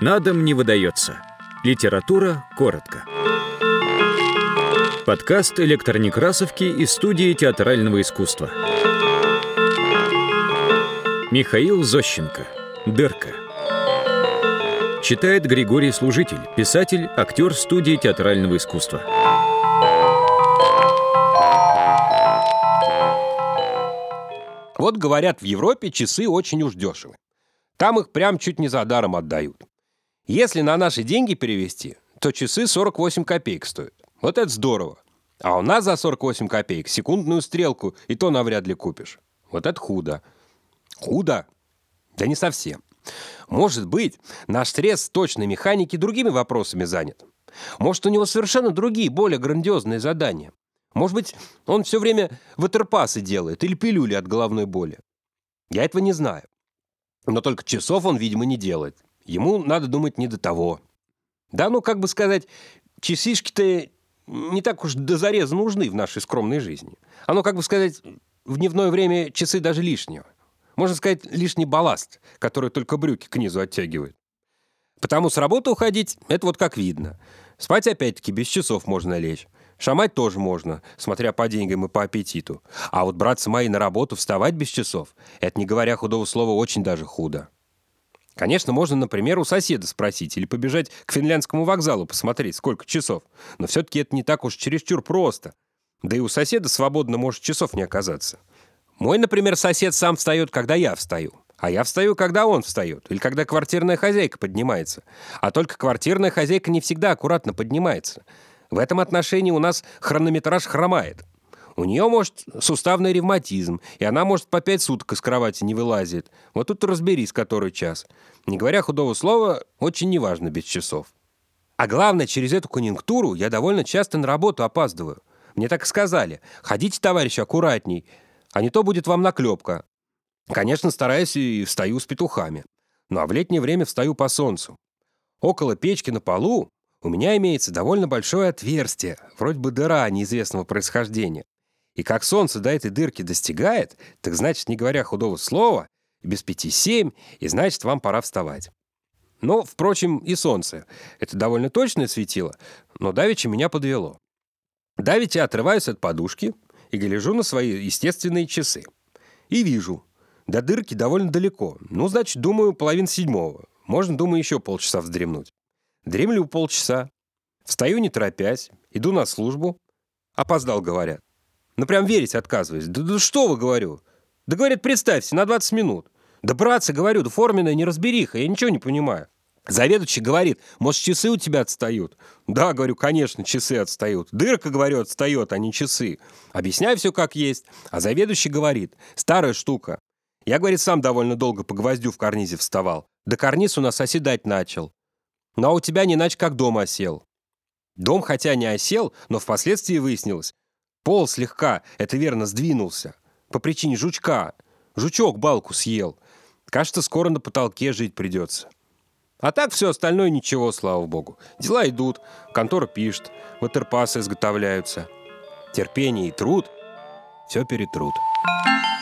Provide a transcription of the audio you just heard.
На дом не выдается. Литература коротко. Подкаст электронекрасовки из студии театрального искусства. Михаил Зощенко. Дырка. Читает Григорий Служитель, писатель, актер студии театрального искусства. Вот говорят, в Европе часы очень уж дешевы. Там их прям чуть не за даром отдают. Если на наши деньги перевести, то часы 48 копеек стоят. Вот это здорово. А у нас за 48 копеек секундную стрелку и то навряд ли купишь. Вот это худо. Худо? Да не совсем. Может быть, наш стресс точной механики другими вопросами занят. Может, у него совершенно другие, более грандиозные задания. Может быть, он все время ватерпасы делает или пилюли от головной боли. Я этого не знаю. Но только часов он, видимо, не делает. Ему надо думать не до того. Да, ну, как бы сказать, часишки-то не так уж до зареза нужны в нашей скромной жизни. Оно, как бы сказать, в дневное время часы даже лишнего. Можно сказать, лишний балласт, который только брюки к низу оттягивает. Потому с работы уходить — это вот как видно. Спать опять-таки без часов можно лечь. Шамать тоже можно, смотря по деньгам и по аппетиту. А вот браться мои на работу, вставать без часов, это, не говоря худого слова, очень даже худо. Конечно, можно, например, у соседа спросить или побежать к финляндскому вокзалу посмотреть, сколько часов. Но все-таки это не так уж чересчур просто. Да и у соседа свободно может часов не оказаться. Мой, например, сосед сам встает, когда я встаю. А я встаю, когда он встает. Или когда квартирная хозяйка поднимается. А только квартирная хозяйка не всегда аккуратно поднимается. В этом отношении у нас хронометраж хромает. У нее, может, суставный ревматизм, и она, может, по пять суток из кровати не вылазит. Вот тут разберись, который час. Не говоря худого слова, очень неважно без часов. А главное, через эту конъюнктуру я довольно часто на работу опаздываю. Мне так и сказали. Ходите, товарищ, аккуратней, а не то будет вам наклепка. Конечно, стараюсь и встаю с петухами. Ну а в летнее время встаю по солнцу. Около печки на полу у меня имеется довольно большое отверстие, вроде бы дыра неизвестного происхождения. И как солнце до этой дырки достигает, так значит, не говоря худого слова, без пяти семь, и значит, вам пора вставать. Но, впрочем, и солнце. Это довольно точное светило, но давеча меня подвело. Давеча отрываюсь от подушки и гляжу на свои естественные часы. И вижу. До дырки довольно далеко. Ну, значит, думаю, половин седьмого. Можно, думаю, еще полчаса вздремнуть. Дремлю полчаса. Встаю, не торопясь. Иду на службу. Опоздал, говорят. Ну, прям верить отказываюсь. Да, да что вы, говорю? Да, говорят, представьте, на 20 минут. Да, братцы, говорю, да форменная неразбериха, я ничего не понимаю. Заведующий говорит, может, часы у тебя отстают? Да, говорю, конечно, часы отстают. Дырка, говорю, отстает, а не часы. Объясняю все как есть. А заведующий говорит, старая штука. Я, говорит, сам довольно долго по гвоздю в карнизе вставал. Да карниз у нас оседать начал. Ну а у тебя не иначе как дом осел. Дом хотя не осел, но впоследствии выяснилось. Пол слегка, это верно, сдвинулся. По причине жучка. Жучок балку съел. Кажется, скоро на потолке жить придется. А так все остальное ничего, слава богу. Дела идут, контора пишет, ватерпасы изготовляются. Терпение и труд все перетрут. Thank